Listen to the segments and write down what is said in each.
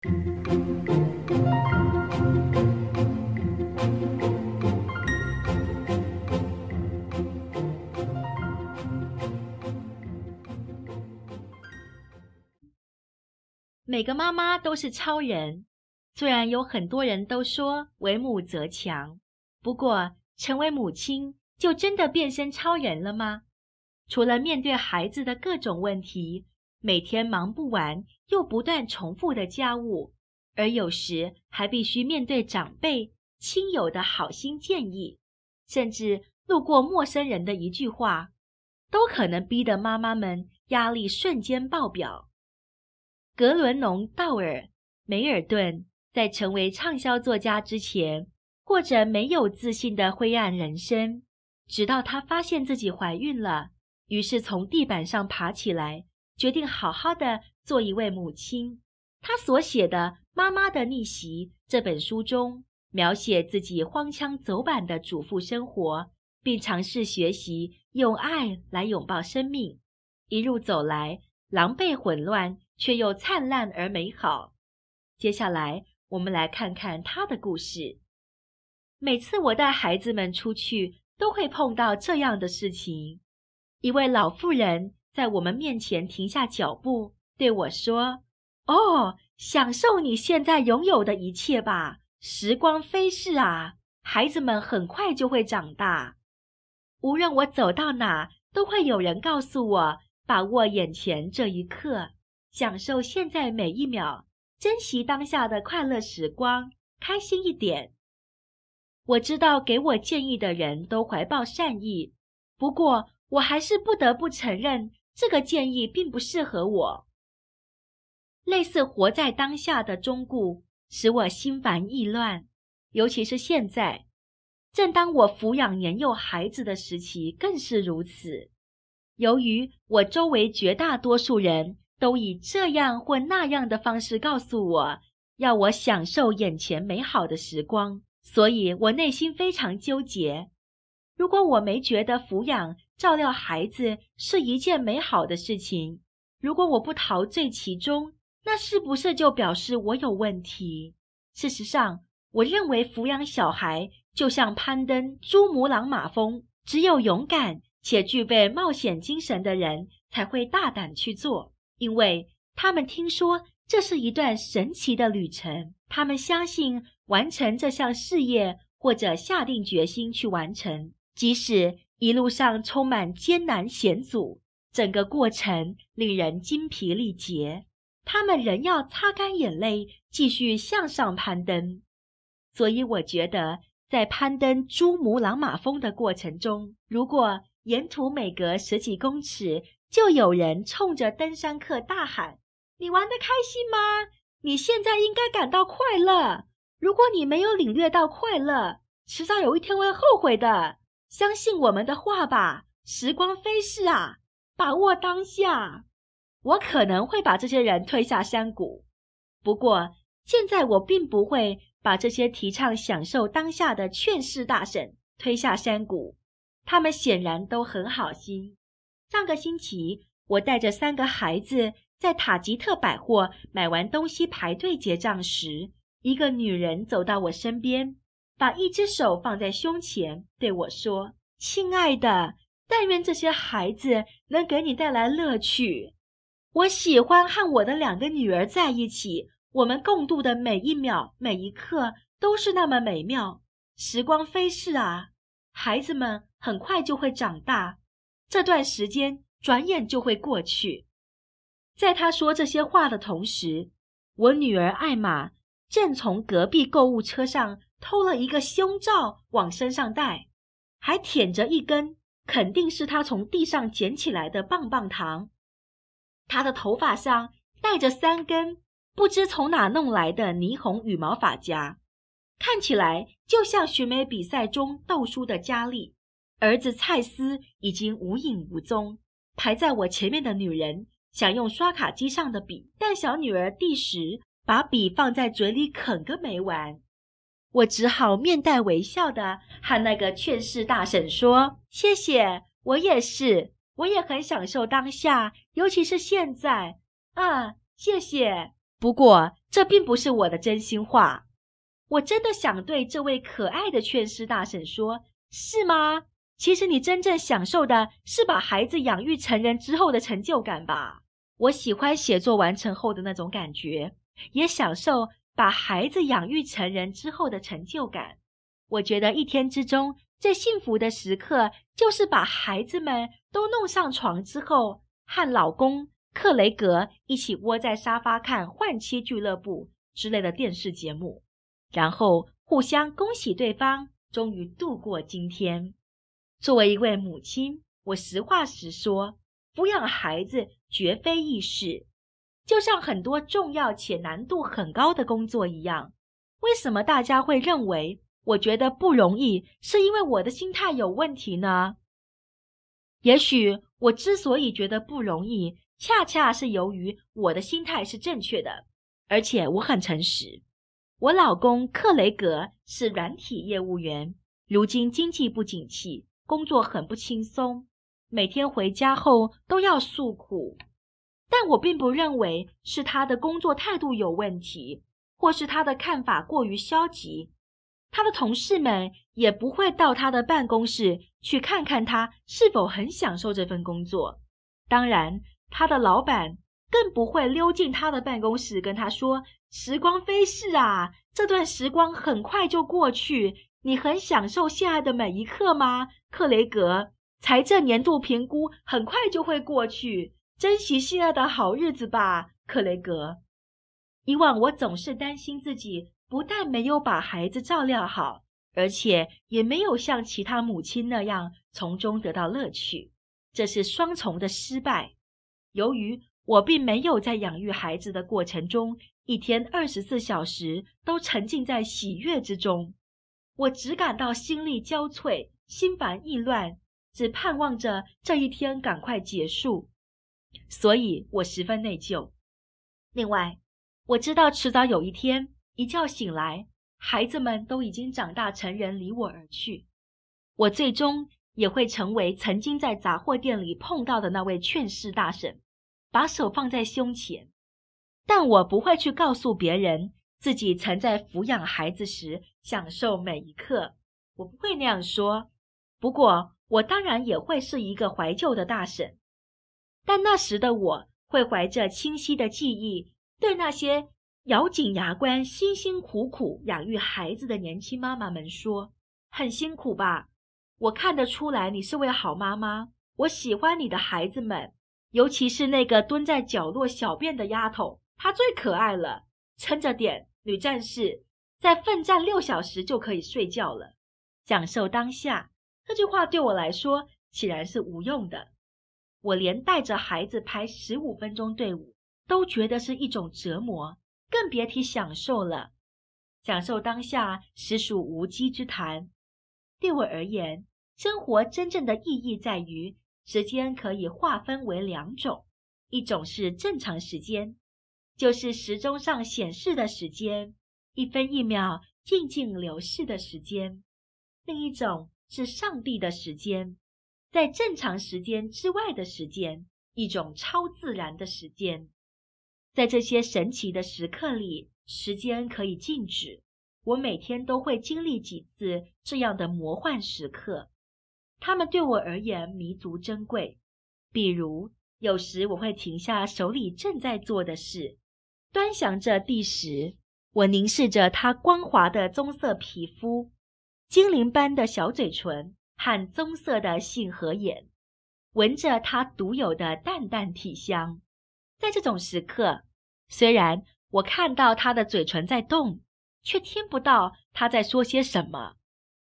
每个妈妈都是超人，虽然有很多人都说为母则强，不过成为母亲就真的变身超人了吗？除了面对孩子的各种问题，每天忙不完又不断重复的家务，而有时还必须面对长辈、亲友的好心建议，甚至路过陌生人的一句话，都可能逼得妈妈们压力瞬间爆表。格伦农·道尔·梅尔顿在成为畅销作家之前，过着没有自信的灰暗人生。直到她发现自己怀孕了，于是从地板上爬起来，决定好好的做一位母亲。她所写的《妈妈的逆袭》这本书中，描写自己荒腔走板的主妇生活，并尝试学习用爱来拥抱生命。一路走来，狼狈混乱。却又灿烂而美好。接下来，我们来看看他的故事。每次我带孩子们出去，都会碰到这样的事情：一位老妇人在我们面前停下脚步，对我说：“哦，享受你现在拥有的一切吧，时光飞逝啊，孩子们很快就会长大。”无论我走到哪，都会有人告诉我：“把握眼前这一刻。”享受现在每一秒，珍惜当下的快乐时光，开心一点。我知道给我建议的人都怀抱善意，不过我还是不得不承认，这个建议并不适合我。类似活在当下的忠告，使我心烦意乱，尤其是现在，正当我抚养年幼孩子的时期，更是如此。由于我周围绝大多数人，都以这样或那样的方式告诉我，要我享受眼前美好的时光，所以我内心非常纠结。如果我没觉得抚养、照料孩子是一件美好的事情，如果我不陶醉其中，那是不是就表示我有问题？事实上，我认为抚养小孩就像攀登珠穆朗玛峰，只有勇敢且具备冒险精神的人才会大胆去做。因为他们听说这是一段神奇的旅程，他们相信完成这项事业，或者下定决心去完成，即使一路上充满艰难险阻，整个过程令人精疲力竭，他们仍要擦干眼泪，继续向上攀登。所以，我觉得在攀登珠穆朗玛峰的过程中，如果沿途每隔十几公尺，就有人冲着登山客大喊：“你玩得开心吗？你现在应该感到快乐。如果你没有领略到快乐，迟早有一天会后悔的。相信我们的话吧，时光飞逝啊，把握当下。”我可能会把这些人推下山谷，不过现在我并不会把这些提倡享受当下的劝世大神推下山谷。他们显然都很好心。上个星期，我带着三个孩子在塔吉特百货买完东西排队结账时，一个女人走到我身边，把一只手放在胸前，对我说：“亲爱的，但愿这些孩子能给你带来乐趣。我喜欢和我的两个女儿在一起，我们共度的每一秒、每一刻都是那么美妙。时光飞逝啊，孩子们很快就会长大。”这段时间转眼就会过去。在他说这些话的同时，我女儿艾玛正从隔壁购物车上偷了一个胸罩往身上戴，还舔着一根肯定是他从地上捡起来的棒棒糖。他的头发上戴着三根不知从哪弄来的霓虹羽毛发夹，看起来就像选美比赛中斗输的佳丽。儿子蔡斯已经无影无踪，排在我前面的女人想用刷卡机上的笔，但小女儿第十把笔放在嘴里啃个没完。我只好面带微笑的和那个劝世大婶说：“谢谢，我也是，我也很享受当下，尤其是现在。”啊，谢谢。不过，这并不是我的真心话。我真的想对这位可爱的劝世大婶说：“是吗？其实你真正享受的是把孩子养育成人之后的成就感吧？我喜欢写作完成后的那种感觉，也享受把孩子养育成人之后的成就感。我觉得一天之中最幸福的时刻，就是把孩子们都弄上床之后，和老公克雷格一起窝在沙发看《换妻俱乐部》之类的电视节目。”然后互相恭喜对方，终于度过今天。作为一位母亲，我实话实说，抚养孩子绝非易事，就像很多重要且难度很高的工作一样。为什么大家会认为我觉得不容易，是因为我的心态有问题呢？也许我之所以觉得不容易，恰恰是由于我的心态是正确的，而且我很诚实。我老公克雷格是软体业务员，如今经济不景气，工作很不轻松，每天回家后都要诉苦。但我并不认为是他的工作态度有问题，或是他的看法过于消极。他的同事们也不会到他的办公室去看看他是否很享受这份工作。当然，他的老板更不会溜进他的办公室跟他说。时光飞逝啊，这段时光很快就过去。你很享受现在的每一刻吗，克雷格？财政年度评估很快就会过去，珍惜现在的好日子吧，克雷格。以往我总是担心自己不但没有把孩子照料好，而且也没有像其他母亲那样从中得到乐趣，这是双重的失败。由于我并没有在养育孩子的过程中，一天二十四小时都沉浸在喜悦之中，我只感到心力交瘁、心烦意乱，只盼望着这一天赶快结束，所以我十分内疚。另外，我知道迟早有一天，一觉醒来，孩子们都已经长大成人，离我而去，我最终也会成为曾经在杂货店里碰到的那位劝世大婶，把手放在胸前。但我不会去告诉别人自己曾在抚养孩子时享受每一刻，我不会那样说。不过，我当然也会是一个怀旧的大婶。但那时的我会怀着清晰的记忆，对那些咬紧牙关、辛辛苦苦养育孩子的年轻妈妈们说：“很辛苦吧？我看得出来你是位好妈妈。我喜欢你的孩子们，尤其是那个蹲在角落小便的丫头。”她最可爱了，撑着点，女战士，再奋战六小时就可以睡觉了。享受当下，这句话对我来说显然是无用的。我连带着孩子排十五分钟队伍都觉得是一种折磨，更别提享受了。享受当下实属无稽之谈。对我而言，生活真正的意义在于时间可以划分为两种，一种是正常时间。就是时钟上显示的时间，一分一秒静静流逝的时间；另一种是上帝的时间，在正常时间之外的时间，一种超自然的时间。在这些神奇的时刻里，时间可以静止。我每天都会经历几次这样的魔幻时刻，它们对我而言弥足珍贵。比如，有时我会停下手里正在做的事。端详着第十，我凝视着它光滑的棕色皮肤、精灵般的小嘴唇和棕色的杏核眼，闻着它独有的淡淡体香。在这种时刻，虽然我看到她的嘴唇在动，却听不到她在说些什么。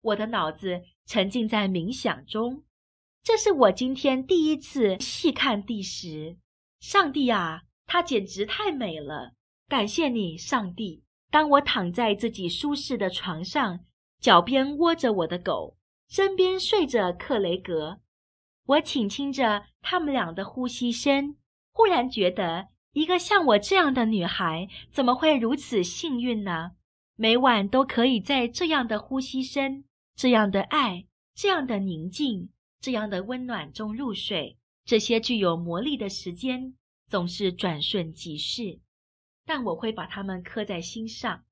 我的脑子沉浸在冥想中。这是我今天第一次细看第十。上帝啊！她简直太美了，感谢你，上帝。当我躺在自己舒适的床上，脚边窝着我的狗，身边睡着克雷格，我倾听着他们俩的呼吸声，忽然觉得，一个像我这样的女孩，怎么会如此幸运呢？每晚都可以在这样的呼吸声、这样的爱、这样的宁静、这样的温暖中入睡。这些具有魔力的时间。总是转瞬即逝，但我会把它们刻在心上。